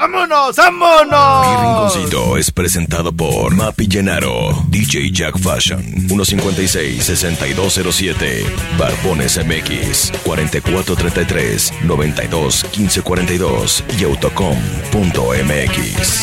¡Vámonos, vámonos! Mi Rinconcito es presentado por Mapi Llenaro, DJ Jack Fashion, 156-6207, Barbones MX, 4433-921542 y Autocom.mx.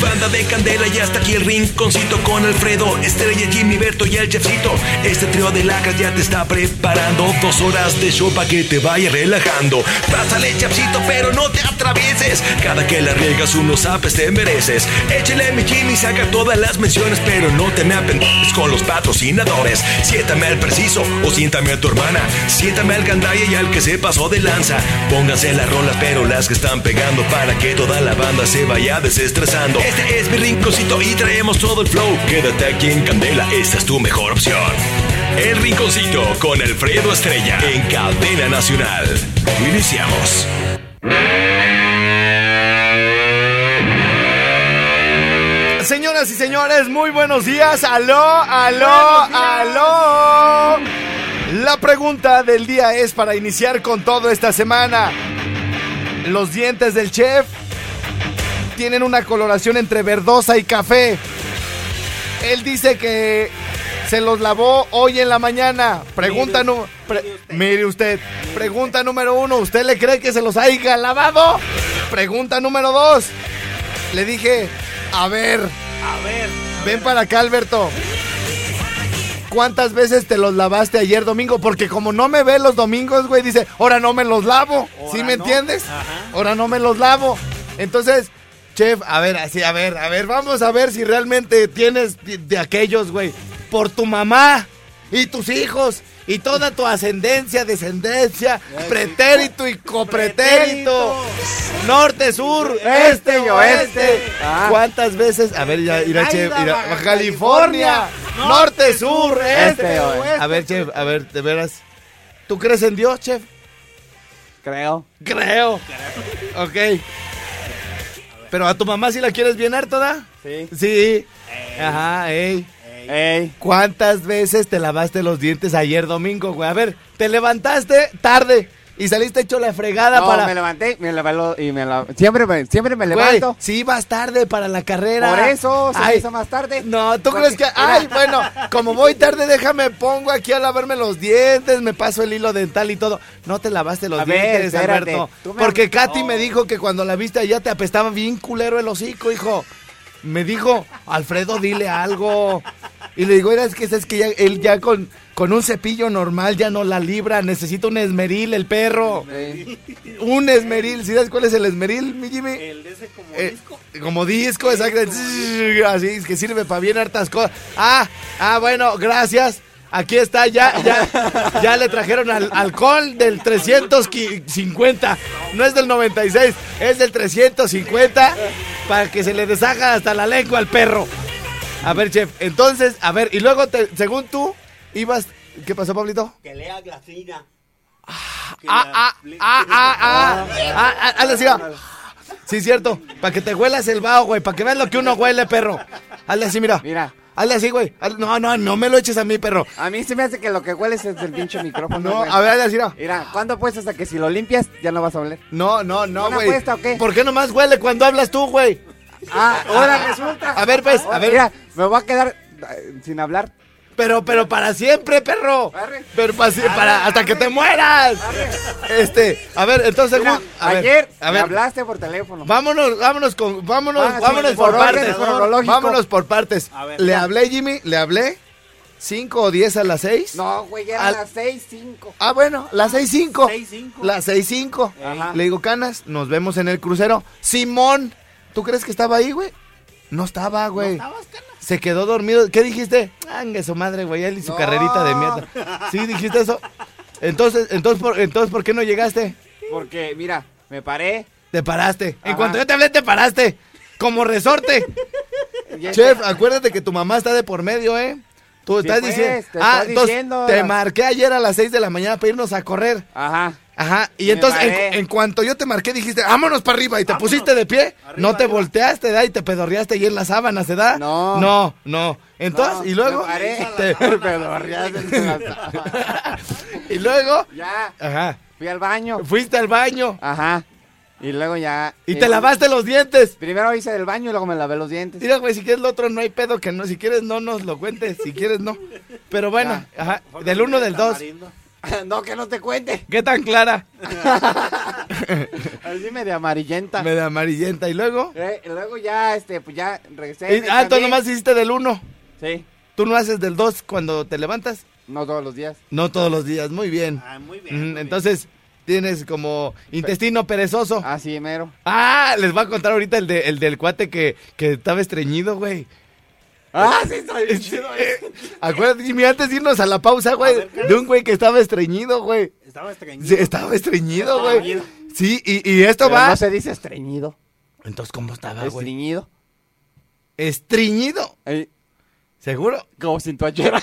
Banda de Candela y hasta aquí el Rinconcito con Alfredo, Estrella, Jimmy, Berto y el Chefcito. Este trío de lacras ya te está preparando dos horas de show para que te vaya relajando. Pásale, Chefcito, pero no te atravieses. Cada que la riegas unos apes te mereces. Échale mi Jimmy, saca todas las menciones, pero no te me apendes con los patrocinadores. Siéntame al preciso o siéntame a tu hermana. Siéntame al gandaya y al que se pasó de lanza. Pónganse las rolas, pero las que están pegando para que toda la banda se vaya desestresando. Este es mi rinconcito y traemos todo el flow. Quédate aquí en Candela, esta es tu mejor opción. El Rinconcito con Alfredo Estrella en Cadena Nacional. Iniciamos. Señoras y señores, muy buenos días. Aló, aló, aló. La pregunta del día es para iniciar con todo esta semana. Los dientes del chef tienen una coloración entre verdosa y café. Él dice que se los lavó hoy en la mañana. Pregunta número... mire usted. Pregunta número uno. ¿Usted le cree que se los haya lavado? Pregunta número dos. Le dije, a ver. A ver. Ven para acá, Alberto. ¿Cuántas veces te los lavaste ayer domingo? Porque como no me ve los domingos, güey, dice, ahora no me los lavo. ¿Sí me no. entiendes? Ajá. Ahora no me los lavo. Entonces, chef, a ver, así, a ver, a ver, vamos a ver si realmente tienes de, de aquellos, güey. Por tu mamá y tus hijos y toda tu ascendencia, descendencia, pretérito y copretérito. Norte, sur, este y oeste. Ah. ¿Cuántas veces? A ver, ya, irá, chef, irá, California. Norte, sur, este. Este, oeste. A ver, chef, a ver, de veras. ¿Tú crees en Dios, chef? Creo. Creo. Ok. Pero a tu mamá si la quieres bien harta, Sí. Sí. Ajá, ey. Ey. ¿Cuántas veces te lavaste los dientes ayer domingo, güey? A ver, te levantaste tarde y saliste hecho la fregada No, para... me levanté, me levanto y me la... Siempre me, siempre me Güey, levanto. sí vas tarde para la carrera. Por eso se me Ay, hizo más tarde. No, ¿tú Porque- crees que.? Ay, bueno, como voy tarde, déjame, pongo aquí a lavarme los dientes, me paso el hilo dental y todo. No te lavaste los A dientes. Alberto. Me- Porque Katy me dijo que cuando la viste allá te apestaba bien culero el hocico, hijo. Me dijo, Alfredo, dile algo. Y le digo, era, es que es que ya, él ya con, con un cepillo normal ya no la libra, necesita un esmeril, el perro. Ey. Un esmeril, ¿sí sabes cuál es el esmeril, mi Jimmy? El de ese como Eh, disco. como disco, exacto. Así es que sirve para bien hartas cosas. Ah, ah, bueno, gracias. Aquí está, ya, ya, ya le trajeron al, alcohol del 350. No es del 96, es del 350 para que se le deshaga hasta la lengua al perro. A ver, chef, entonces, a ver, y luego, te- según tú, ibas... ¿Qué pasó, Pablito? Que lea Glacina. Ah, ah, ah, ah, ah, ah, ah, ah. Sí, cierto. Para que te huelas el vaho, güey. Para que veas lo que uno huele, perro. Hazle así, mira. Mira. Hazle así, güey. No, no, no me lo eches a mí, perro. A mí se me hace que lo que hueles es el pinche micrófono. No, güey. a ver, hazle así, mira. Mira, ¿cuándo apuestas a que si lo limpias ya no vas a oler? No, no, no, ¿Una güey. apuesta o qué? ¿Por qué nomás huele cuando hablas tú, güey? Ah, ahora resulta. A ver, pues, a ver. Mira, me voy a quedar eh, sin hablar. Pero, pero para siempre, perro. Arre. Pero para, hasta que te mueras. Este, a ver, entonces, Mira, a ver, ayer a me hablaste por teléfono. Vámonos, vámonos con, vámonos, Ah, sí, vámonos por por, partes. cronológico. Vámonos por partes. A ver, le ya. hablé, Jimmy, le hablé. ¿Cinco o diez a las seis? No, güey, ya eran Al- las seis, cinco. Ah, bueno, las seis cinco. Seis, cinco. Las seis cinco. Ajá. Le digo, Canas, nos vemos en el crucero. Simón, ¿tú crees que estaba ahí, güey? No estaba, güey. ¿Estabas, Canas? Se quedó dormido. ¿Qué dijiste? Anga su madre, güey, él y su No. carrerita de mierda. ¿Sí dijiste eso? Entonces, entonces, ¿por, entonces, ¿por qué no llegaste? Porque, mira, me paré. Te paraste. En cuanto yo te hablé, te paraste. Como resorte. Chef, acuérdate que tu mamá está de por medio, ¿eh? Tú Sí, estás pues, diciendo. te ah, estoy entonces diciendo. te marqué ayer a las 6 de la mañana para irnos a correr. Ajá. Ajá. Y entonces, en, cuanto yo te marqué, dijiste, vámonos para arriba. Y te pusiste de pie. no te volteaste, ¿da? Y te pedorreaste ahí en la sábana, ¿se da? No. No, no. Entonces, No, y luego. te- Pedorreaste en la sábana. y luego. ya. Ajá. Fui al baño. Fuiste al baño. Ajá. Y luego ya. Y eh, te lavaste los dientes. Primero hice el baño y luego me lavé los dientes. Mira, güey, si quieres lo otro, no hay pedo que no. Si quieres, no nos lo cuentes. Si quieres, no. Pero bueno, ajá. Del uno, del dos. no, que no te cuente. ¿Qué tan clara? Así medio amarillenta. Me da amarillenta. Y luego. Eh, y luego ya, este, pues ya regresé. Y- ah, tú nomás hiciste del uno. Sí. Tú no haces del dos cuando te levantas. No todos los días. No todos los días. Muy bien. Ah, muy bien. Mm, muy bien. Entonces, tienes como intestino perezoso. Así mero. Ah, les voy a contar ahorita el, de, el del cuate que, que estaba estreñido, güey. Ah, sí, está bien chido. eh, Acuérdate, Jimmy, antes de irnos a la pausa, güey, ver, ¿qué de un güey que estaba estreñido, güey. Estaba estreñido. Sí, estaba estreñido, güey. Estreñido. Sí, y, y esto Pero va. No se dice estreñido. Entonces, ¿cómo estaba, es güey? estreñido. Estreñido. Eh, ¿Seguro? como sin tu achera.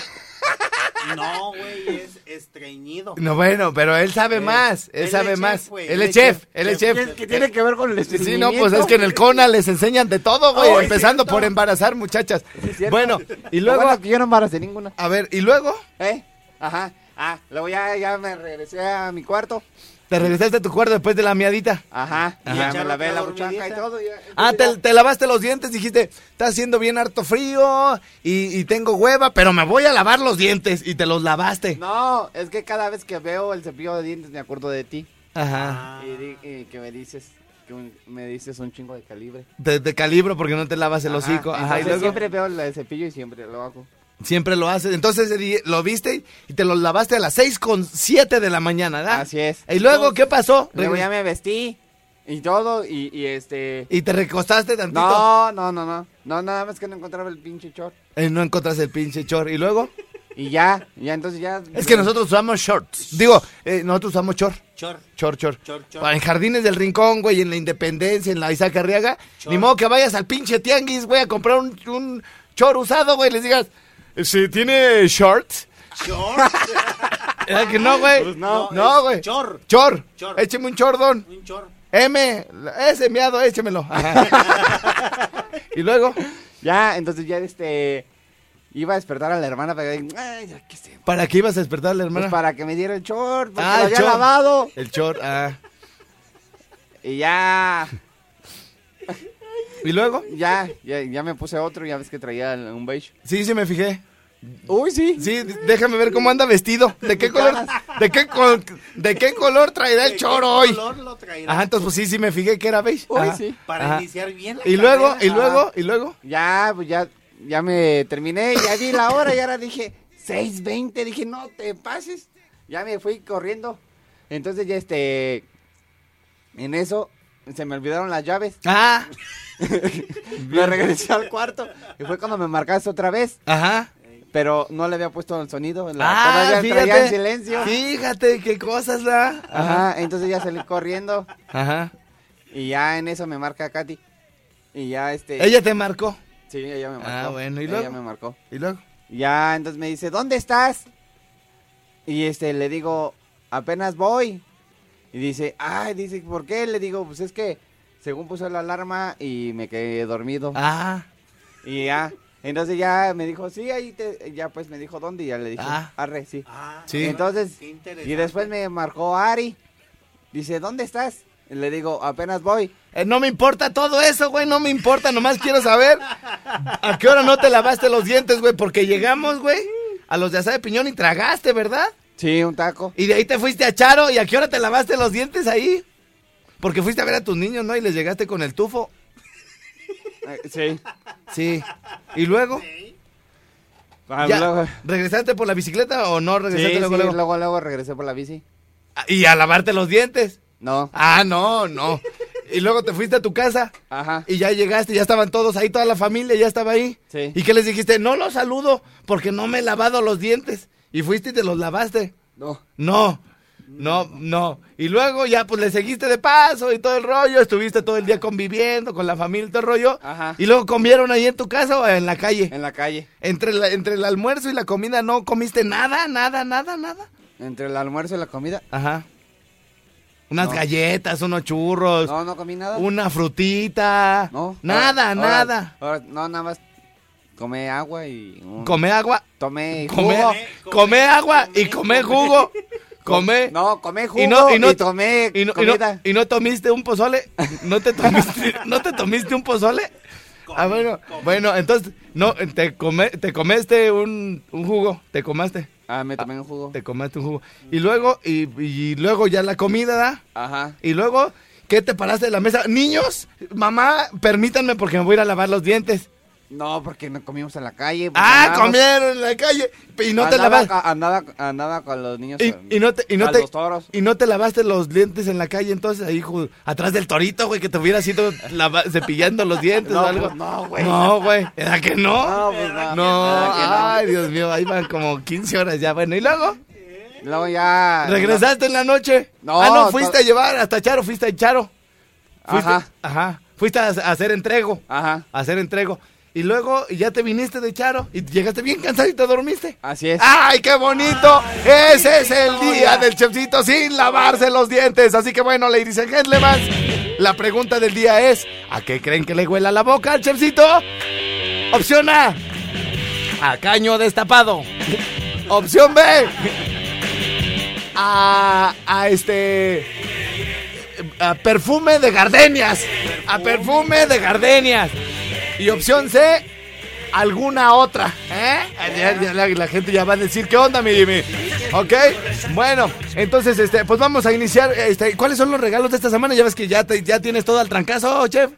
No, güey, es estreñido. No, bueno, pero él sabe más. Él, él sabe es más. chef, él es es chef. Él es chef. ¿Qué tiene que ver con el Sí, no, pues es que en el CONA les enseñan de todo, güey. Empezando por embarazar, muchachas. es bueno, y luego. bueno es que yo no embaracé ninguna. A ver, y luego. ¿Eh? Ajá. Ah, luego ya, ya me regresé a mi cuarto. Te regresaste a tu cuarto después de la miadita. Ajá. Y Ajá. ya me lavé la buchaca y todo. ya- Ah, te, te lavaste los dientes, dijiste, está haciendo bien harto frío y, y tengo hueva, pero me voy a lavar los dientes y te los lavaste. No, es que cada vez que veo el cepillo de dientes me acuerdo de ti. Ajá. Y, que me dices, que un- me dices un chingo de calibre. Te, te calibro porque no te lavas el Ajá, hocico. Ajá, y luego siempre veo el cepillo y siempre lo hago. Siempre lo haces. Entonces lo viste y te los lavaste a las seis con siete de la mañana, ¿verdad? Así es. Y luego, ¿qué pasó? Luego ya me vestí y todo y, y este... Y te recostaste tantito. No, no, no, no. No, nada más que no encontraba el pinche short. Eh, no encontraste el pinche chor. ¿Y luego? Y ya, ya entonces ya... Es que nosotros usamos shorts. Digo, eh, nosotros usamos chor. chor. Chor, chor. Chor, chor. Para en Jardines del Rincón, güey, en la Independencia, en la Isaac Arriaga. Ni modo que vayas al pinche tianguis, güey, a comprar un, un chor usado, güey. Les digas, si tiene shorts. Chor. ¿Era que no, güey? Pues no. No, güey. chor. Chor. Chor. Écheme un chordón. Un chor. M. Ese miado, échemelo. Y luego, Ya, entonces ya este... Iba a despertar a la hermana para que... Ay, ya qué sé. ¿para qué ibas a despertar a la hermana? Pues para que me diera el short, porque Ah, lo el había short. lavado. El chor, ah. Y ya... ¿Y luego? Ya, ya, ya me puse otro, ya ves que traía un beige. Sí, sí me fijé. Uy, sí. Sí, déjame ver cómo anda vestido. ¿De qué color? ¿De qué, col- de qué color traerá el ¿De choro qué hoy? color lo traerá? Ajá, entonces pues sí, sí me fijé que era beige. Uy, Ajá. sí. Para Ajá. iniciar bien la Y luego, y luego, y luego. Ya, pues ya, ya me terminé, ya vi la hora y ahora dije, 6.20, dije, no te pases. Ya me fui corriendo. Entonces ya este, en eso, se me olvidaron las llaves. Ah, Me regresé al cuarto y fue cuando me marcaste otra vez. ajá. Pero no le había puesto el sonido. La, Ah, todavía traía fíjate. en silencio. Fíjate qué cosas da. Ajá, entonces ya salí corriendo Ajá. y ya en eso me marca Katy. Y ya este... Ella te marcó. Sí, ella me marcó. Ah, bueno, ¿y Ella luego? me marcó. Y luego. Ya, entonces me dice, ¿dónde estás? Y este, le digo, apenas voy. Y dice, ay, dice, ¿por qué? Le digo, pues es que según puso la alarma y me quedé dormido. Ah, Y ya, entonces ya me dijo, sí, ahí te, ya pues me dijo, ¿dónde? Y ya le dije, Ah. arre, sí. Ah, Sí. Entonces, y después me marcó Ari. Dice, ¿dónde estás? Y le digo, apenas voy. eh, no me importa todo eso, güey. No me importa. Nomás quiero saber a qué hora no te lavaste los dientes, güey. Porque llegamos, güey, a los de Asada de Piñón y tragaste, ¿verdad? Sí, un taco. Y de ahí te fuiste a Charo. ¿Y a qué hora te lavaste los dientes ahí? Porque fuiste a ver a tus niños, ¿no? Y les llegaste con el tufo. Eh, sí. Sí. ¿Y luego? Ah, Ya, luego- ¿Regresaste por la bicicleta o no sí, regresaste sí, luego, luego? luego, luego regresé por la bici. Ah, Y a lavarte los dientes. No. Ah, no, no. Y luego te fuiste a tu casa Ajá. y ya llegaste, ya estaban todos ahí, toda la familia ya estaba ahí. Sí. ¿Y qué les dijiste? No los saludo porque no me he lavado los dientes. Y fuiste y te los lavaste. No. No. No, no. Y luego ya pues le seguiste de paso y todo el rollo, estuviste todo el día conviviendo con la familia y todo el rollo. Ajá. Y luego comieron ahí en tu casa o en la calle. En la calle. Entre, la- entre el almuerzo y la comida no comiste nada, nada, nada, nada. Entre el almuerzo y la comida. Ajá. Unas No. galletas, unos churros, No, no comí nada. una frutita. No. Nada, Ahora- nada. ahora- ahora- no, nada más tomé agua y... un- Come agua, Tomé come, jugo. come agua y come jugo. Come. No, comé jugo Y y, no- y no- tomé y no, y no- comida. y no tomiste un pozole. ¿No te tomiste, ¿no te tomiste un pozole? Ah, bueno, bueno, entonces, no, te, come, te comiste un, un jugo, te comaste, Ah, me tomé un jugo. te comaste un jugo. Y luego, y, y luego ya la comida, ¿da? Ajá. Y luego, ¿qué te paraste de la mesa? Niños, mamá, permítanme porque me voy a ir a lavar los dientes. No, porque no comimos en la calle. Ah, comieron en la calle y no te lavaste. andaba, andaba con los niños. Y, y no te, y no te, toros. y no te lavaste los dientes en la calle, entonces ahí ju- atrás del torito, güey, que te hubieras ido lava- cepillando los dientes o algo. pues no, güey. No, güey. ¿Era que no? No, pues no. No, ¿Verdad que no? ay, Dios mío, ahí van como 15 horas ya. Bueno, y luego, Luego ya. ¿regresaste en la noche? No, Ah, no, to- fuiste a llevar hasta Charo, fuiste a Charo. Fuiste, Ajá. Ajá. Fuiste a, a hacer entrego. Ajá. A hacer entrego. Y luego ya te viniste de Charo y llegaste bien cansado y te dormiste. Así es. ¡Ay, qué bonito! Ese es el día del chefcito sin lavarse los dientes. Así que bueno, ladies and gentlemen, la pregunta del día es: ¿a qué creen que le huela la boca al chefcito? Opción A: a caño destapado. Opción B: a, a este. A perfume de gardenias. A perfume de gardenias. Y opción C: alguna otra. ¿Eh? Ya- ya la, la gente ya va a decir, ¿qué onda, mi Jimmy? ¿Ok? Bueno, entonces, este, pues vamos a iniciar. Este, ¿Cuáles son los regalos de esta semana? Ya ves que ya, te- ya tienes todo al trancazo, chef.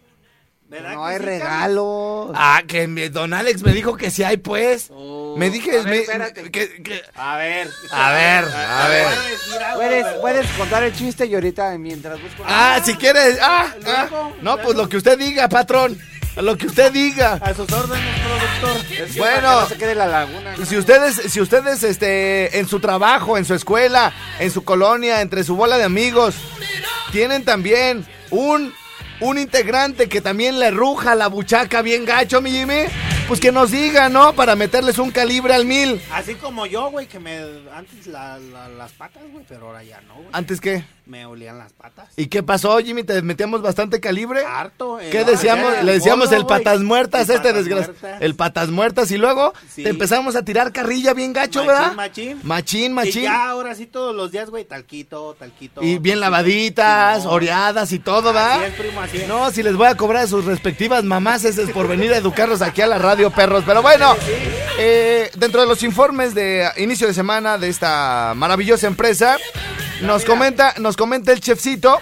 ¿Verdad No hay sí, regalos. Ah, que mi- don Alex me dijo que sí hay, pues. Oh. me dije, A ver, me- espérate. que- que- A ver. A ver, a Puedes, puedes contar el chiste y ahorita mientras busco. Ah, si quieres. Ah, ah. No, pues lo que usted diga, patrón. Lo que usted diga. A sus órdenes, productor. Es que bueno. no se quede la laguna. ¿no? Si ustedes, si ustedes, este, en su trabajo, en su escuela, en su colonia, entre su bola de amigos, tienen también un, un integrante que también le ruja la buchaca bien gacho, mi Jimmy, pues que nos diga, ¿no? Para meterles un calibre al mil. Así como yo, güey, que me. Antes la- la- las patas, güey, pero ahora ya no, güey. ¿Antes qué? Me olían las patas. ¿Y qué pasó, Jimmy? ¿Te metíamos bastante calibre? Harto. eh, ¿Qué no, decíamos? Le decíamos gordo, el patas muertas, El este desgraciado. El patas muertas y luego Sí. te empezamos a tirar carrilla bien gacho, Machín, ¿verdad? machín. Machín, Y machín. ya ahora sí todos los días, güey, talquito, talquito. Y bien talquito. lavaditas, oreadas y todo, ¿verdad? Así es, primo, así es. No, si les voy a cobrar a sus respectivas mamás, ese es por venir a educarlos aquí a la radio, perros. Pero bueno, eh, dentro de los informes de inicio de semana de esta maravillosa empresa, nos comenta, nos comenta el chefcito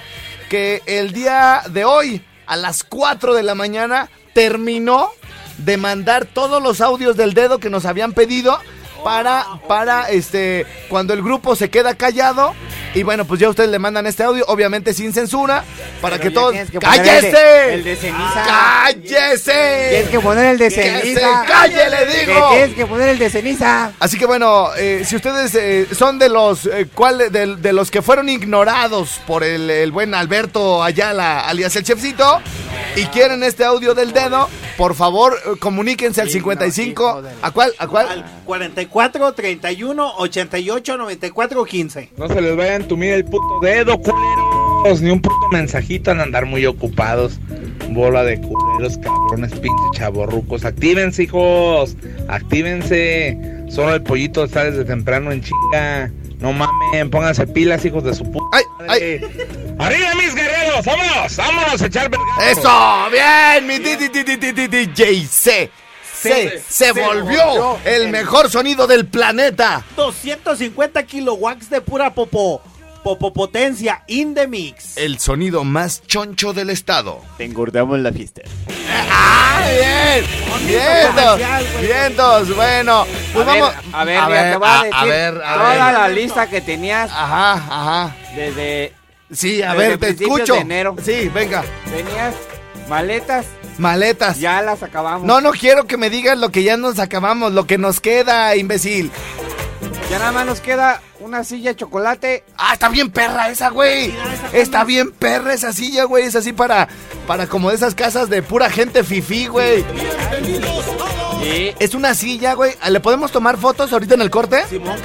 que el día de hoy, a las 4 de la mañana, terminó de mandar todos los audios del dedo que nos habían pedido para, para este, cuando el grupo se queda callado. Y bueno, pues ya ustedes le mandan este audio, obviamente sin censura, para Pero que todos. que poner el de- ¡Cállese! el de ceniza. ¡Cállese! Tienes que poner el de ¡Que se ceniza. calle, le Que digo! tienes que poner el de ceniza. Así que bueno, eh, si ustedes eh, son de los eh, cuál- de, de los que fueron ignorados por el, el buen Alberto Ayala, alias el chefcito, y quieren este audio del dedo, por favor eh, comuníquense al Sí, no, 55. hijo de la- ¿A cuál? ¿A cuál? Al 44 31 88 94 15. No se les vaya a entumir el puto dedo, culeros. Ni un puto mensajito en andar muy ocupados. Bola de culeros, cabrones, pinches chavorrucos. Actívense, hijos. Actívense. Solo el pollito está desde temprano en chinga. No mamen, pónganse pilas, hijos de su puta. ¡Ay! madre. ¡Arriba, mis guerreros! ¡Vámonos! ¡Vámonos a echar verga! ¡Eso! ¡Bien! Mi DJ. Se, se volvió volvió el mejor sonido del planeta. 250 kilowatts de pura popo. Popopotencia in the mix. El sonido más choncho del estado. Te engordamos la fiesta. ¡Ah, bien! ¡Vientos! ¡Vientos! Bueno, pues a ver, vamos. a ver, mira, te voy a, decir ver, a toda ver. la lista que tenías Ajá, ajá. desde Sí, a Desde ver, te escucho. de enero. Sí, venga. tenías maletas, Maletas. ya las acabamos. No, no quiero que me digas lo que ya nos acabamos, lo que nos queda, imbécil. Ya nada más nos queda una silla de chocolate. Ah, está bien perra esa, güey. Está bien perra esa silla, güey. Es así para, para como de esas casas de pura gente fifí, güey. Es una silla, güey. ¿Le podemos tomar fotos ahorita en el corte? Simón.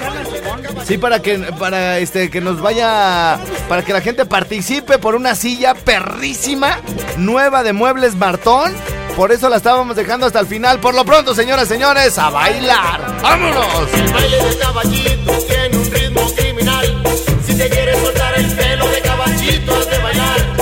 Sí, para que para este que nos vaya para que la gente participe por una silla perrísima nueva de Muebles Martón. Por eso la estábamos dejando hasta el final. Por lo pronto, señoras, señores, a bailar. ¡Vámonos! El baile del caballito Si te quieres soltar el pelo de caballito, de bailar.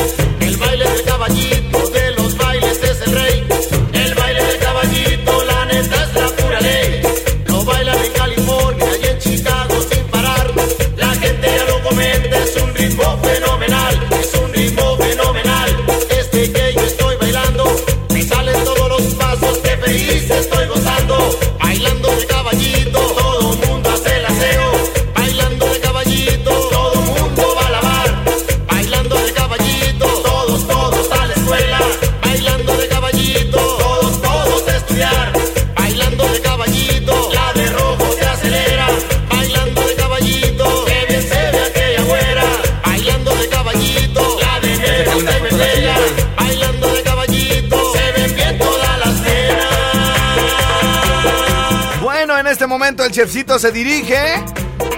Chefcito se dirige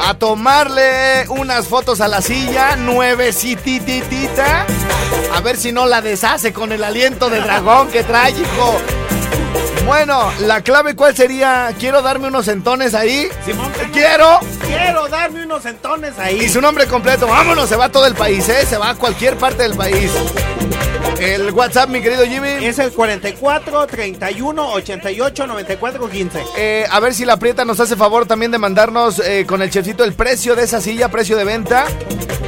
a tomarle unas fotos a la silla nuevecititita. A ver si no la deshace con el aliento de dragón que trae, hijo. Bueno, la clave cuál sería? Quiero darme unos centones ahí. Simón. Quiero. Quiero darme unos entones ahí. Y su nombre completo. Vámonos, se va a todo el país, ¿eh? Se va a cualquier parte del país. El WhatsApp, mi querido Jimmy. Es el 44 31 88 94 15. Eh, a ver si la Prieta nos hace favor también de mandarnos eh, con el chefcito el precio de esa silla, precio de venta.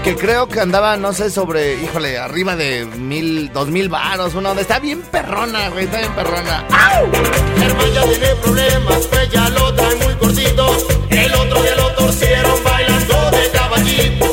Que creo que andaba, no sé, sobre, híjole, arriba de mil, dos mil varos, una onda. Está bien perrona, güey, está bien perrona. Germán ya tiene problemas, pues ya lo trae muy cortito. El otro día lo torcieron bailando de caballito,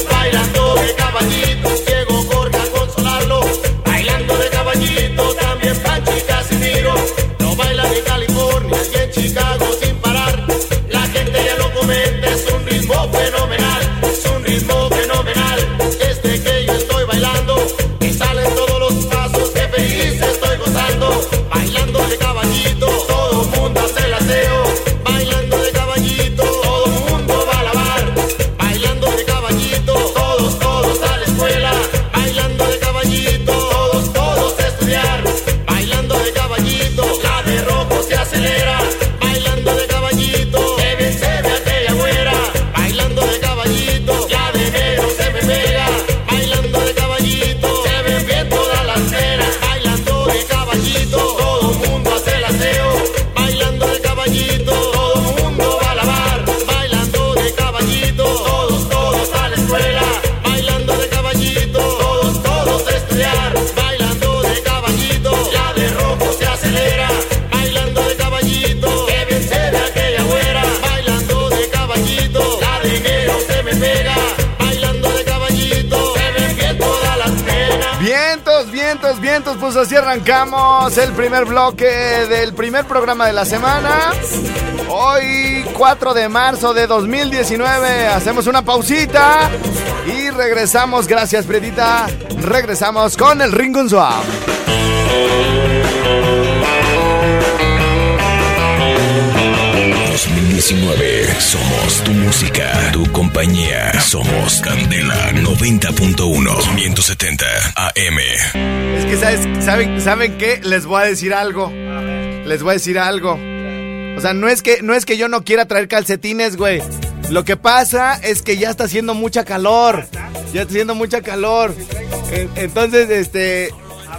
vientos, pues así arrancamos el primer bloque del primer programa de la semana. Hoy, 4 de marzo de 2019, hacemos una pausita y regresamos, gracias Predita, regresamos con el Ringun Swap. 2019 somos tu música, tu compañía. Somos Candela 90.1 570 AM. Es que, ¿sabes? ¿saben, ¿saben qué? Les voy a decir algo. Les voy a decir algo. O sea, no es que, no es que yo no quiera traer calcetines, güey. Lo que pasa es que ya está haciendo mucha calor. Ya está haciendo mucha calor. En- Entonces, este.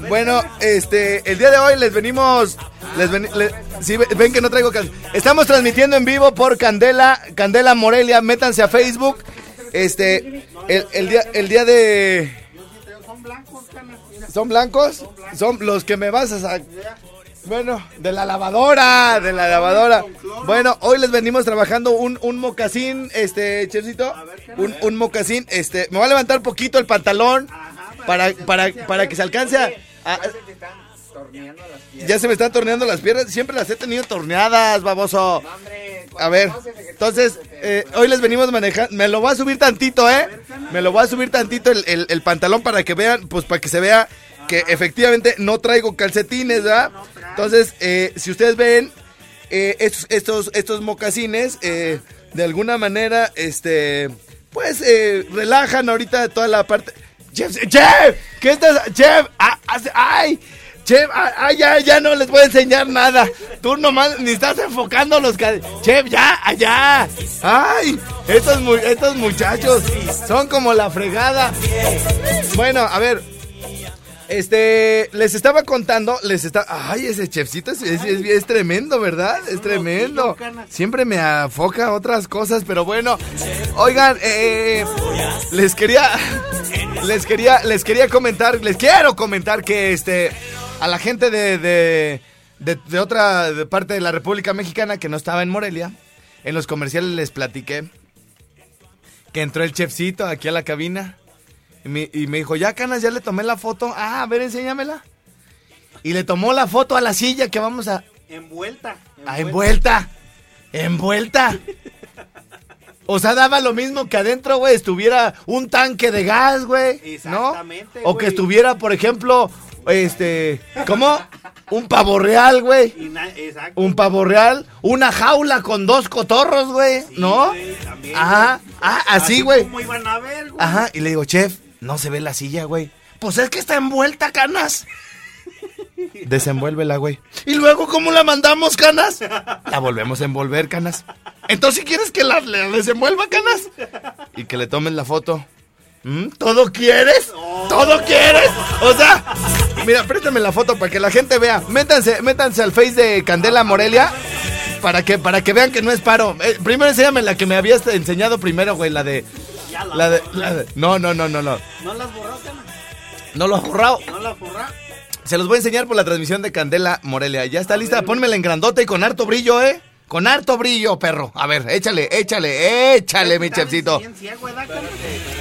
Bueno, este. El día de hoy les venimos. Les ven, le- sí, ve- ven que no traigo Estamos transmitiendo en vivo por Candela, Candela Morelia. Métanse a Facebook. Este. El, el día, el día de. ¿Son blancos? Son los que me vas a sacar. Bueno, de la lavadora, de la lavadora. Bueno, hoy les venimos trabajando un, un mocasín, este, chefcito. Un, un mocasín, este. Me voy a levantar poquito el pantalón para, para, para que se alcance a- torneando las piernas. Ya se me están torneando las piernas. Siempre las he tenido torneadas, baboso. No, hombre, A ver, entonces, eh, hoy les venimos manejando. Me lo voy a subir tantito, ¿eh? Me lo voy a subir tantito el, el- el pantalón para que vean, pues para que se vea que efectivamente no traigo calcetines, ¿verdad? Entonces, eh, si ustedes ven eh, estos, estos, estos mocasines, eh, de alguna manera, este, pues eh, relajan ahorita toda la parte. Jeff, Jeff, ¿qué estás? Jeff, ah, ay. Chef, ah, ah, ya, ya no les voy a enseñar nada. Tú nomás ni estás enfocando los Chef, ya, allá. Ay, estos, mu- estos muchachos son como la fregada. Bueno, a ver. Este, les estaba contando, les está, ay, ese chefcito es, es- es- es tremendo, ¿verdad? Es tremendo. Siempre me afoca otras cosas, pero bueno. Oigan, eh, les quería, les quería, les quería comentar, les quiero comentar que este, a la gente de, de, de- de otra parte de la República Mexicana que no estaba en Morelia, en los comerciales les platiqué que entró el chefcito aquí a la cabina y me, y me dijo, ya canas, ya le tomé la foto. Ah, a ver, enséñamela. Y le tomó la foto a la silla que vamos a... Envuelta. Ah, envuelta. Envuelta. O sea, daba lo mismo que adentro, güey, estuviera un tanque de gas, güey. ¿No? Exactamente, O que estuviera, por ejemplo, este, ¿cómo? Un pavo real, güey. Exacto. Un pavo real, una jaula con dos cotorros, güey, Sí, ¿no? güey, también, Ajá, güey. ah, así, güey. como iban a ver, güey. Ajá, y le digo, chef, no se ve la silla, güey. Pues es que está envuelta, canas. Desenvuélvela, güey. ¿Y luego cómo la mandamos, canas? La volvemos a envolver, canas. Entonces, ¿quieres que la, la desenvuelva, canas? Y que le tomen la foto. ¿Mm? ¿Todo quieres? ¿Todo quieres? O sea, mira, préstame la foto para que la gente vea. Métanse, métanse al face de Candela Morelia para que, para que vean que no es paro. Eh, primero enséñame la que me habías enseñado primero, güey, la de... La, La de, la de- no, no, no, no, no. ¿No las cana? No lo has borrado. ¿No las borró? Se los voy a enseñar por la transmisión de Candela Morelia. Ya está lista. Pónmela en grandote y con harto brillo, ¿eh? Con harto brillo, perro. A ver, échale, échale, échale, mi chefcito.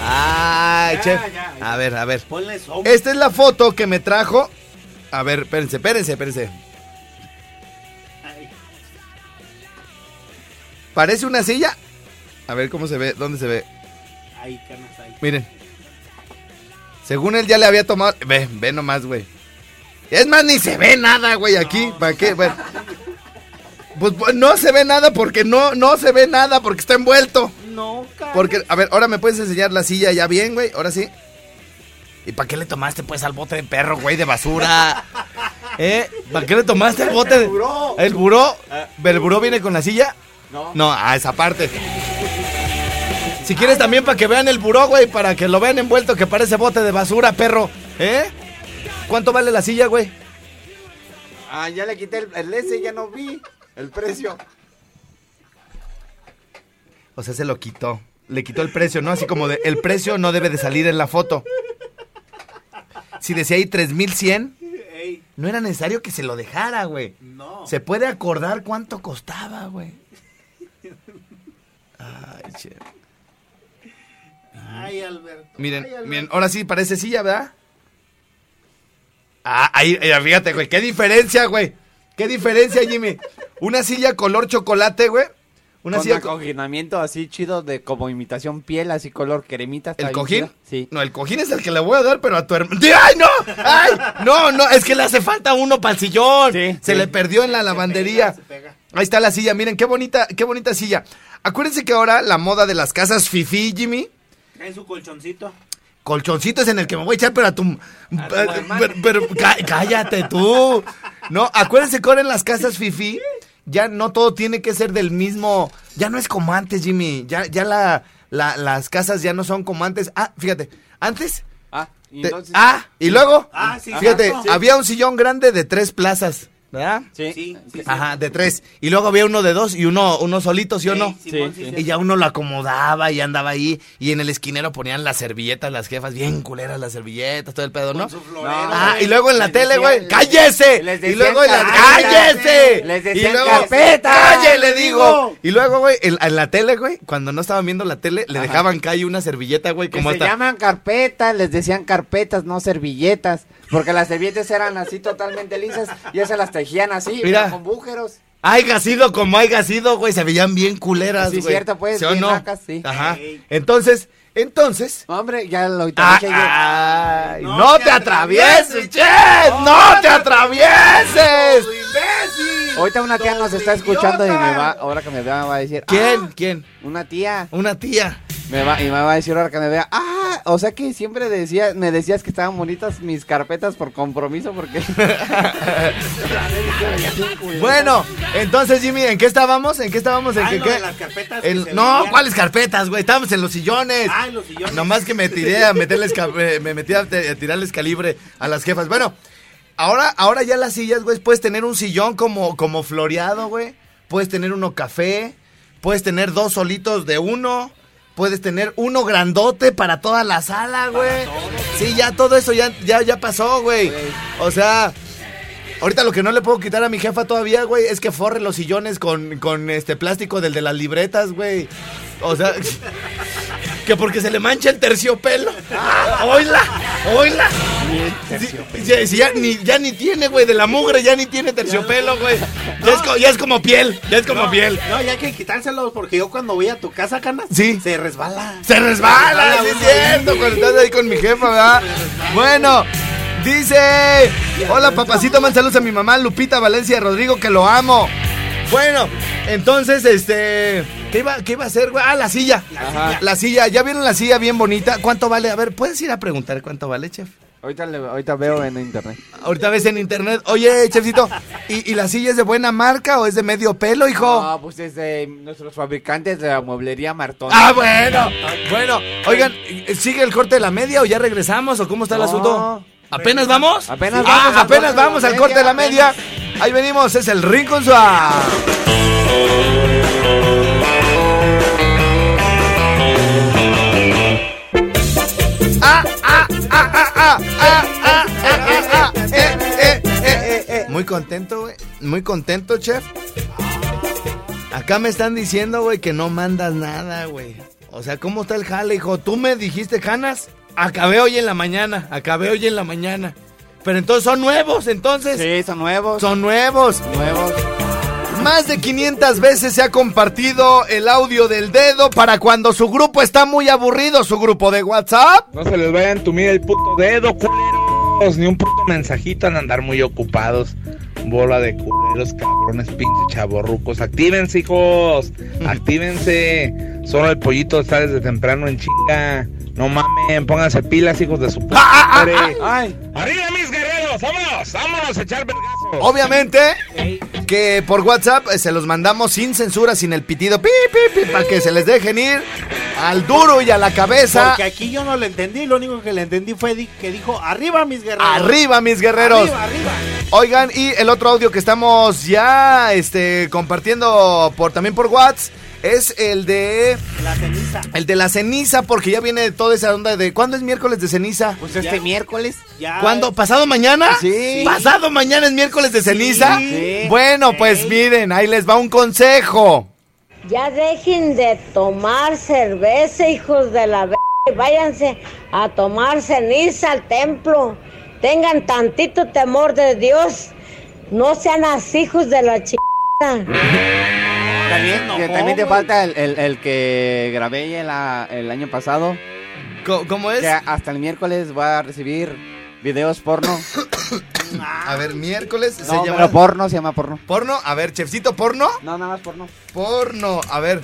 Ay, chef. A ver, a ver. Esta es la foto que me trajo. A ver, espérense, espérense, espérense. ¿Parece una silla? A ver cómo se ve, dónde se ve. Ahí. Miren. Según él ya le había tomado. Ve, ve nomás, güey. Es más, ni se ve nada, güey, aquí. ¿Para qué? Bueno. Pues, pues, no se ve nada porque no, no se ve nada porque está envuelto. No, cana. Porque, a ver, ahora me puedes enseñar la silla ya bien, güey. Ahora sí. ¿Y para qué le tomaste, pues, al bote de perro, güey, de basura? ¿Eh? ¿Para qué le tomaste el bote de. El buró. ¿El buró? ¿El buró viene con la silla? No. No, a esa parte. Si quieres también para que vean el buró, güey, para que lo vean envuelto que parece bote de basura, perro. ¿Eh? ¿Cuánto vale la silla, güey? Ah, ya le quité el, el ese, ya no vi el precio. O sea, se lo quitó. Le quitó el precio, ¿no? Así como de, el precio no debe de salir en la foto. Si decía ahí 3100, Ey, no era necesario que se lo dejara, güey. no. Se puede acordar cuánto costaba, güey. Ay, che. Ay, Alberto. Miren, Ay, Alberto. miren, ahora sí parece silla, ¿verdad? Ah, ahí, ahí, fíjate, güey, qué diferencia, güey. Qué diferencia, Jimmy. Una silla color chocolate, güey. Una Con silla co- acoginamiento así chido de como imitación piel, así color cremita. ¿El cojín? chido. Sí. No, el cojín es el que le voy a dar, pero a tu hermano. ¡Ay, no! ¡Ay! No, no, es que le hace falta uno para el sillón. Sí, Se sí. le perdió en la lavandería. Se pega. Ahí está la silla, miren, qué bonita, qué bonita silla. Acuérdense que ahora la moda de las casas fifi, Jimmy, Trae su colchoncito. Colchoncito es en el que me voy a echar, pero a tu... A pero, hermano. pero- pero cá- cállate tú. No, acuérdense que ahora en las casas fifi ya no todo tiene que ser del mismo... Ya no es como antes, Jimmy. Ya, ya la, la- las casas ya no son como antes. Ah, fíjate, antes... Ah, y te- entonces. ah, y luego... Ah, sí, Fíjate, había un sillón grande de tres plazas, ¿verdad? Sí. Sí, sí, sí. Ajá, de tres. Y luego había uno de dos y uno, uno solito, ¿sí o no? Sí. Y ya uno lo acomodaba y andaba ahí. Y en el esquinero ponían las servilletas, las jefas, bien culeras las servilletas, todo el pedo, ¿no? Con su florero, Ah, güey. y luego en la Les tele, güey, les- ¡cállese! les Y luego en la. ¡cállese! Les y decían luego, carpeta. ¡calle, le digo! Y luego, güey, en, en la tele, güey, cuando no estaban viendo la tele, le Ajá. dejaban caer una servilleta, güey, Que como se hasta... llaman carpetas, les decían carpetas, no servilletas. Porque las servilletas eran así totalmente lisas y esas las tejían así, Mira. con bújeros. Haiga sido como haiga sido, güey, se veían bien culeras, Sí, güey. cierto, pues, o bien no? sí. Ajá. Entonces, entonces... No, hombre, ya lo Ah, dije yo. ay, no, No te atravieses, atravieses, che, no te atravieses. Ahorita una tía nos está escuchando y me va, ahora que me vea me va a decir, ¿Quién? "Ah, ¿Quién? una tía. Una tía. Me va, y me va a decir ahora que me vea, ah, o sea que siempre decía, me decías que estaban bonitas mis carpetas por compromiso porque... Bueno, entonces Jimmy, ¿en qué estábamos? ¿En qué estábamos? ¿En Ah, qué, qué? de las carpetas El- no. ¿cuáles carpetas, güey? Estábamos en los sillones. Ah, en los sillones. Nomás que me tiré a meterles me metí a, a tirarles calibre a las jefas. Bueno, ahora, ahora ya las sillas, güey, puedes tener un sillón como, como floreado, güey. Puedes tener uno café. Puedes tener dos solitos de uno. Puedes tener uno grandote para toda la sala, güey. Sí, ya todo eso ya, ya, ya pasó, güey. O sea, ahorita lo que no le puedo quitar a mi jefa todavía, güey, es que forre los sillones con, con este plástico del de las libretas, güey. O sea, que porque se le mancha el terciopelo. ¡Oila! ¡Oila! Sí, ya, ni, ya ni tiene, güey, de la mugre, ya ni tiene terciopelo, güey. Ya, es co- ya es como piel, ya es como No, piel. No, ya hay que quitárselos porque yo cuando voy a tu casa, Canas, Sí. se resbala. Se resbala, sí es cierto, cuando estás ahí con mi jefa, ¿verdad? Bueno, dice, hola papacito, man saludos a mi mamá Lupita Valencia Rodrigo, que lo amo. Bueno, entonces, este, ¿qué iba, qué iba a hacer, güey? Ah, la silla. La silla, ¿ya vieron la silla bien bonita? ¿Cuánto vale? A ver, ¿puedes ir a preguntar cuánto vale, chef? ahorita, le- ahorita veo en internet. Ahorita ves en internet, oye, chefcito, ¿y, y la silla es de buena marca o es de medio pelo, hijo? No, pues es de nuestros fabricantes de la mueblería Martón. Ah, bueno, bueno. Oigan, ¿sigue el corte de la media o ya regresamos o cómo está el No. asunto? ¿Apenas vamos? Apenas vamos, apenas vamos al corte de la media. Ahí venimos, es el Rincón Suave. Muy contento, güey. Muy contento, chef. Acá me están diciendo, güey, que no mandas nada, güey. O sea, ¿cómo está el jale, hijo? ¿Tú me dijiste canas? Acabé hoy en la mañana, acabé hoy en la mañana. Pero entonces son nuevos, entonces. Sí, son nuevos. Son nuevos. nuevos. Más de 500 veces se ha compartido el audio del dedo para cuando su grupo está muy aburrido, su grupo de WhatsApp. No se les vaya a entumir el puto dedo, culeros. Ni un puto mensajito en andar muy ocupados. Bola de culeros, cabrones, pinches chavorrucos. Actívense, hijos. Actívense. Solo el pollito está desde temprano en chinga. No mamen, pónganse pilas, hijos de su puta madre. Ay, ¡Arriba, mis guerreros! ¡Vámonos! ¡Vámonos a echar vergazos! Obviamente que por WhatsApp eh, se los mandamos sin censura, sin el pitido, pi, pi, pi, para que se les dejen ir al duro y a la cabeza. Porque aquí yo no le entendí, lo único que le entendí fue que dijo, arriba mis guerreros. Arriba, mis guerreros. Arriba, arriba. Oigan, y el otro audio que estamos ya este, compartiendo por también por WhatsApp es el de La ceniza. el de la ceniza, porque ya viene toda esa onda de ¿cuándo es miércoles de ceniza? pues este Ya. miércoles. Ya. ¿Cuándo? ¿Pasado mañana? Sí. ¿Pasado mañana es miércoles de ceniza? Sí. Bueno, pues miren, ahí les va un consejo. Ya dejen de tomar cerveza, hijos de la v. Váyanse a tomar ceniza al templo. Tengan tantito temor de Dios. No sean así, hijos de la ch... También, No, también te falta el, el- el que grabé el, a- el año pasado. ¿Cómo es? Que hasta el miércoles voy a recibir videos porno. A ver, miércoles se No, llama pero porno se llama porno. porno. A ver, chefcito, porno. No, nada más porno. Porno, a ver.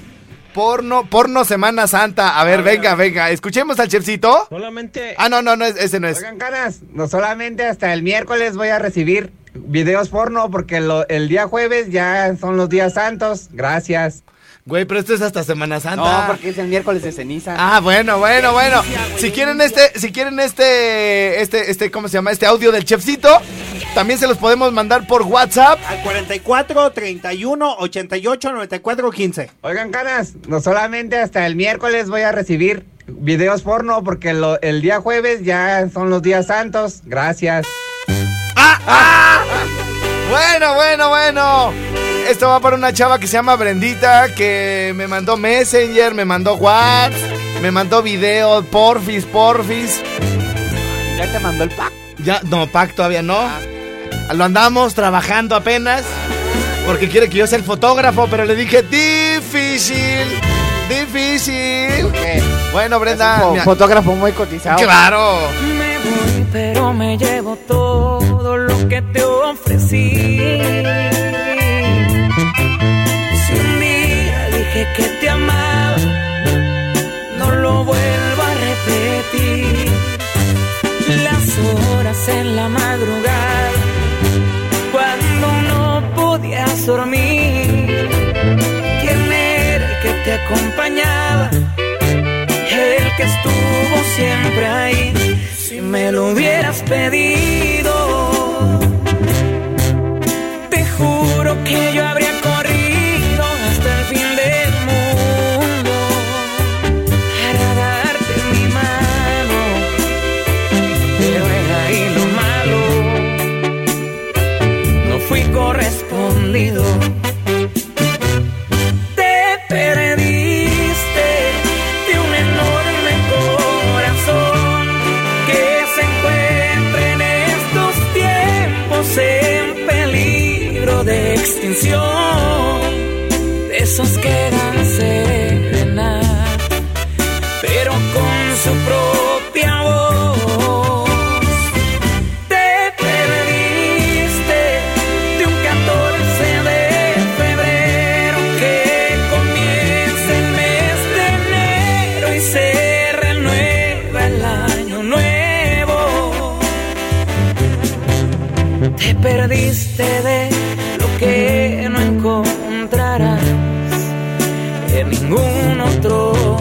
Porno, porno Semana Santa. A ver, venga, venga. Escuchemos al chefcito. Solamente. Ah, no, no, no, es- ese no es. Oigan, caras, no solamente hasta el miércoles voy a recibir videos porno porque lo- el día jueves ya son los días santos. Gracias. Güey, pero esto es hasta Semana Santa. No, porque es el miércoles de ceniza. Ah, bueno, bueno, bueno. Si quieren este, si quieren este, este, este, ¿cómo se llama? Este audio del chefcito, también se los podemos mandar por WhatsApp. Al 44 31 88 94 15. Oigan, caras, no solamente hasta el miércoles voy a recibir videos porno porque lo- el día jueves ya son los días santos. Gracias. Bueno, bueno, bueno. Esto va para una chava que se llama Brendita, que me mandó Messenger, me mandó WhatsApp, me mandó video, porfis, porfis. Ya te mandó el pack. Ya, no, Pac todavía no. Lo andamos trabajando apenas. Porque quiere que yo sea el fotógrafo, pero le dije difícil. Difícil. Bueno, Brenda. Fotógrafo muy cotizado. claro. Me pero me llevo todo lo que te ofrecí. Si un día dije que te amaba, no lo vuelvo a repetir. Las horas en la madrugada, cuando no podías dormir. ¿Quién era el que te acompañaba? Me lo hubieras pedido, ningún otro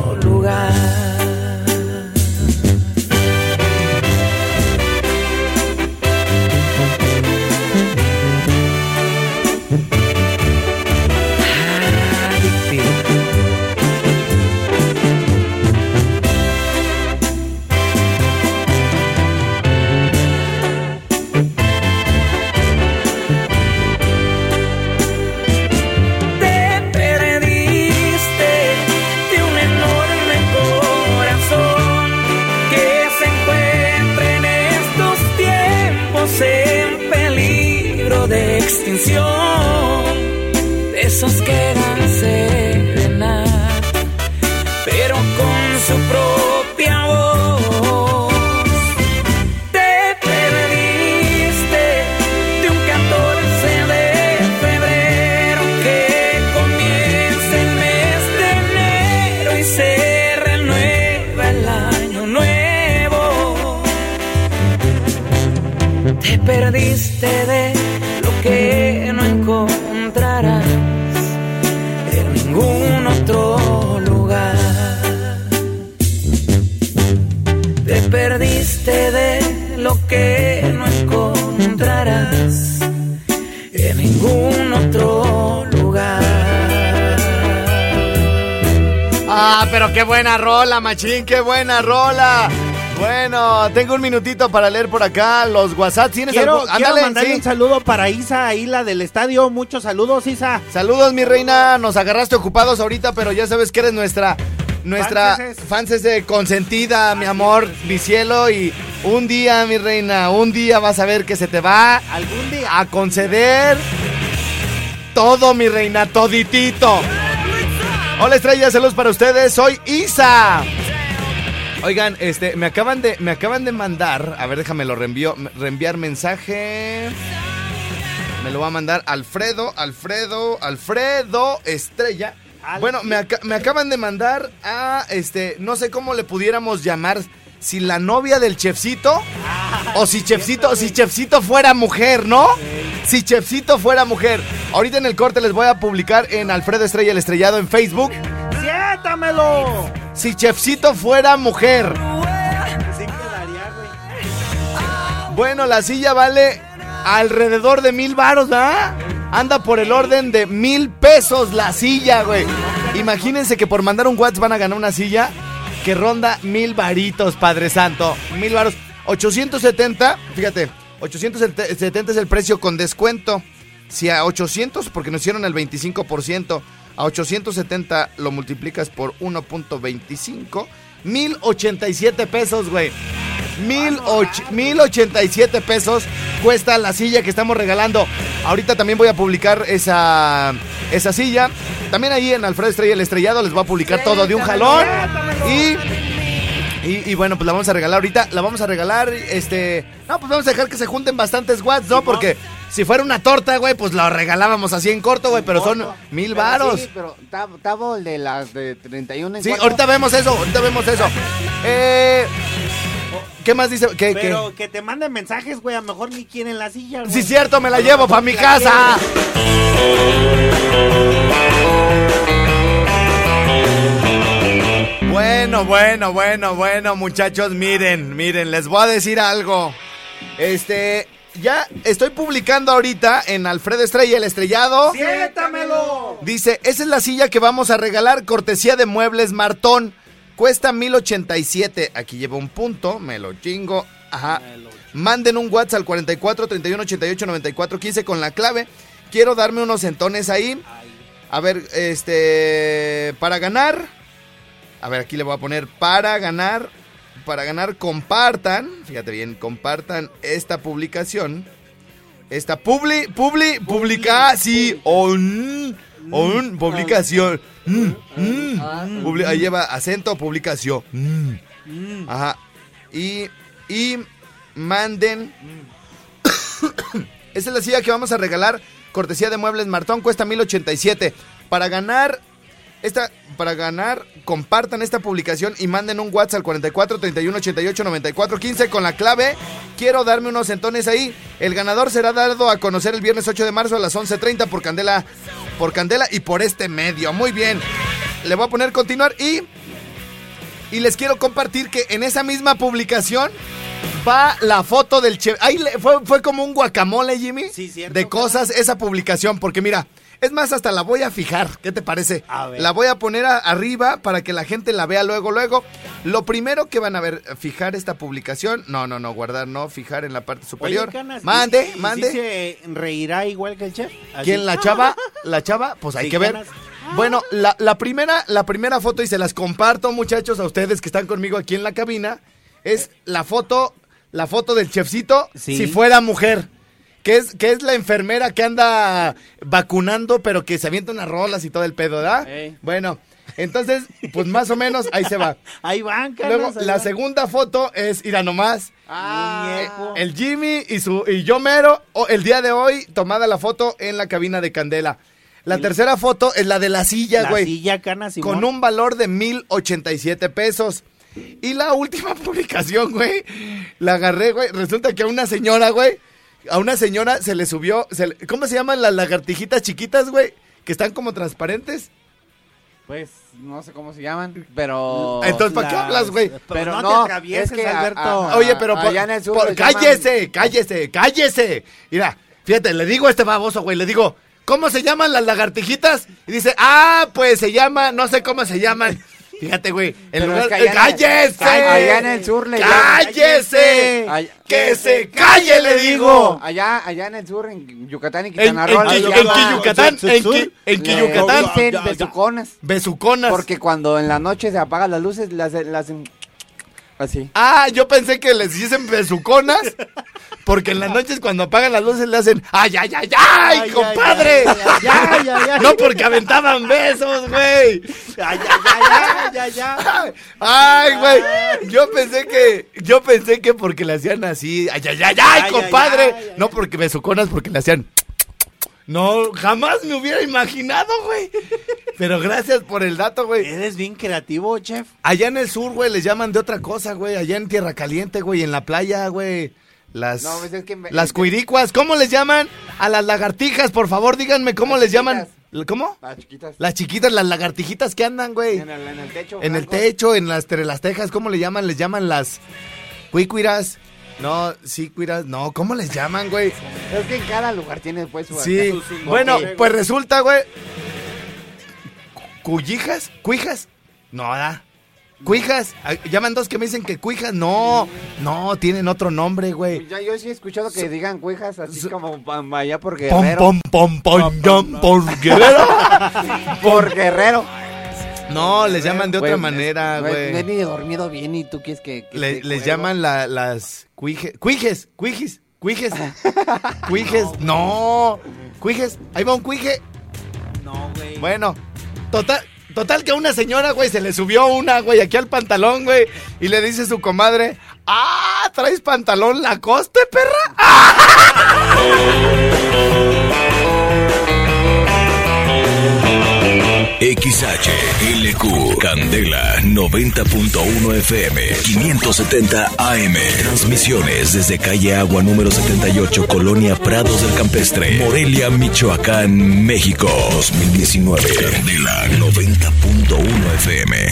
qué buena rola, machín, qué buena rola. Bueno, tengo un minutito para leer por acá los WhatsApp. ¿Tienes Quiero, algún- quiero Ándale, mandarle sí. un saludo para Isa, ahí la del estadio. Muchos saludos, Isa. Saludos, mi reina. Nos agarraste ocupados ahorita, pero ya sabes que eres nuestra nuestra Fanses. fans de consentida, mi amor, mi cielo y un día, mi reina, un día vas a ver que se te va Algún día. a conceder todo, mi reina, toditito. Hola, estrellas, saludos para ustedes. Soy Isa. Oigan, este, me acaban de, me acaban de mandar, a ver, déjame lo reenvío, reenviar mensaje. Me lo va a mandar Alfredo, Alfredo, Alfredo Estrella. Bueno, me, aca- me acaban de mandar a, este, no sé cómo le pudiéramos llamar, si la novia del chefcito, o si chefcito, si chefcito fuera mujer, ¿no? Si chefcito fuera mujer. Ahorita en el corte les voy a publicar en Alfredo Estrella el Estrellado en Facebook. ¡Siéntamelo! Si chefcito fuera mujer. Sí quedaría, güey. Bueno, la silla vale alrededor de mil varos, ¿verdad? Anda por el orden de mil pesos la silla, güey. Imagínense que por mandar un WhatsApp van a ganar una silla que ronda mil varitos, Padre Santo. Mil varos. 870, fíjate, 870 es el precio con descuento. Si a 800, porque nos hicieron el 25%, a 870 lo multiplicas por 1.25, 1087 pesos, güey. Mil, och- mil ochenta y siete pesos cuesta la silla que estamos regalando. Ahorita también voy a publicar esa, esa silla. También ahí en Alfredo Estrella el Estrellado les voy a publicar todo de un jalón. Y y, y bueno, pues la vamos a regalar ahorita. La vamos a regalar, este... No, pues vamos a dejar que se junten bastantes watts, ¿no? Porque si fuera una torta, güey, pues la regalábamos así en corto, güey. Pero son mil varos. Sí, pero Tabo el de las de 31 en Sí, ahorita vemos eso, ahorita vemos eso. Eh... ¿Qué más dice? ¿Qué, qué? Pero que te manden mensajes, güey. A lo mejor ni quieren la silla, güey. Sí, cierto, me la llevo para mi La casa. Bueno, bueno, bueno, bueno, muchachos, miren, miren, les voy a decir algo. Este, ya estoy publicando ahorita en Alfredo Estrella el estrellado. ¡Siéntamelo! Dice, esa es la silla que vamos a regalar, cortesía de Muebles Martón. Cuesta 1087. Aquí llevo un punto, me lo chingo. Ajá. Manden un WhatsApp al 44 31 88 94 15 con la clave. Quiero darme unos centones ahí. A ver, este. Para ganar. A ver, aquí le voy a poner para ganar. Para ganar, compartan. Fíjate bien, compartan esta publicación. Esta publi, publi, publicación. On, publicación. Mm, mm. Publi- ahí lleva acento, publicación. Mm. Ajá. Y, y manden. Esta es la silla que vamos a regalar. Cortesía de Muebles Martón. Cuesta 1087. Para ganar. Esta, para ganar, compartan esta publicación y manden un WhatsApp al 44 31 88 94 15 con la clave. Quiero darme unos centones ahí. El ganador será dado a conocer el viernes 8 de marzo a las 11:30 por Candela, por Candela y por este medio. Muy bien. Le voy a poner continuar y y les quiero compartir que en esa misma publicación va la foto del chef. Ahí le- fue, fue como un guacamole, Jimmy. Sí, cierto, De cosas esa publicación, porque mira, es más, hasta la voy a fijar. ¿Qué te parece? A ver. La voy a poner a- arriba para que la gente la vea luego, luego. Lo primero que van a ver, fijar esta publicación. No, no, no, guardar, no, fijar en la parte superior. Oye, Canas, mande, ¿y- y mande. se reirá igual que el chef? Así. ¿Quién la chava? La chava, pues hay Sí, que ver. Canas. Bueno, la, la primera, la primera foto, y se las comparto, muchachos, a ustedes que están conmigo aquí en la cabina, es la foto, la foto del chefcito Sí. si fuera mujer. Que es, que es la enfermera que anda vacunando, pero que se avienta unas rolas y todo el pedo, ¿verdad? Ey. Bueno, entonces, pues más o menos ahí se va. Ahí van, Canas. Luego, ahí la segunda foto es, ir a nomás, Muñeco. el Jimmy y su y yo mero o- el día de hoy tomada la foto en la cabina de Candela. La tercera foto es la de la silla, La güey, silla, Canas, Simón. con un valor de 1087 pesos. Y la última publicación, güey, la agarré, güey, resulta que a una señora, güey, a una señora se le subió, se le- ¿cómo se llaman las lagartijitas chiquitas, güey? Que están como transparentes. Pues no sé cómo se llaman, pero. Entonces, ¿para qué Las- hablas, güey? Pero, Pero no, no, te atravieses, es que a- Alberto. a- Oye, pero por, allá en el sur por- les llaman- cállese, cállese, cállese. Mira, fíjate, le digo a este baboso, güey, le digo, ¿cómo se llaman las lagartijitas? Y dice, ah, pues se llama, no sé cómo se llaman. Fíjate, güey, en Pero lugar es que allá en el- ¡Cállese! allá en el sur le ¡Cállese! Allá- ¡Que se calle, le digo! Allá, allá en el sur, en Yucatán y Quintana en, Roo, en llaman- Quiyucatán, en, Quiyucatán, besuconas. besuconas. Porque cuando en la noche se apagan las luces, las, las así. Ah, yo pensé que les dicen besuconas. Porque en las noches cuando apagan las luces le hacen ¡Ay, ay, ay, ay, Ay, compadre! ay, ay, ay, ay, ay. No porque aventaban besos, güey. Ya, ya, ya, ya. Ay, güey. Yo pensé que, yo pensé que porque le hacían así, ay, ay, ay, ay, Ay, compadre. ay, ay, ay. No porque besuconas, porque le hacían. No, jamás me hubiera imaginado, güey. Pero gracias por el dato, güey. Eres bien creativo, chef. Allá en el sur, güey, les llaman de otra cosa, güey. Allá en Tierra Caliente, güey, en la playa, güey. Las, No, pues es que me- las cuiricuas, ¿cómo les llaman? A las lagartijas, por favor, díganme cómo Las les llaman. ¿Cómo? Las chiquitas. Las chiquitas, las lagartijitas que andan, güey. En el, en el techo. En el techo, en las, entre las tejas, ¿cómo le llaman? Les llaman las cuícuiras. No, sí, cuiras. No, ¿cómo les llaman, güey? Es que en cada lugar tiene pues su Sí. su- su Bueno, pues resulta, güey. ¿Cuyijas? ¿Cuijas? No, ¿verdad? ¿Cuijas? Llaman dos que me dicen que cuijas. No, no, tienen otro nombre, güey. Ya, yo sí he escuchado que digan cuijas así su- como allá por Pom, Guerrero. pom, pom, pom, yom, por guerrero. Por Guerrero. No, les llaman de otra manera, güey. No he ni dormido bien y tú quieres que... que Le- te les llaman la- las cuijes. Cuijes, cuijes, cuijes. Cuijes, no. Cuijes, ahí va un cuije. No, güey. Bueno, total, total que a una señora, güey, se le subió una, güey, aquí al pantalón, güey. Y le dice su comadre, ah, ¿traes pantalón Lacoste, perra? XHLQ Candela 90.1 FM 570 AM Transmisiones desde calle Agua número 78 Colonia Prados del Campestre Morelia, Michoacán, México 2019 Candela 90.1 FM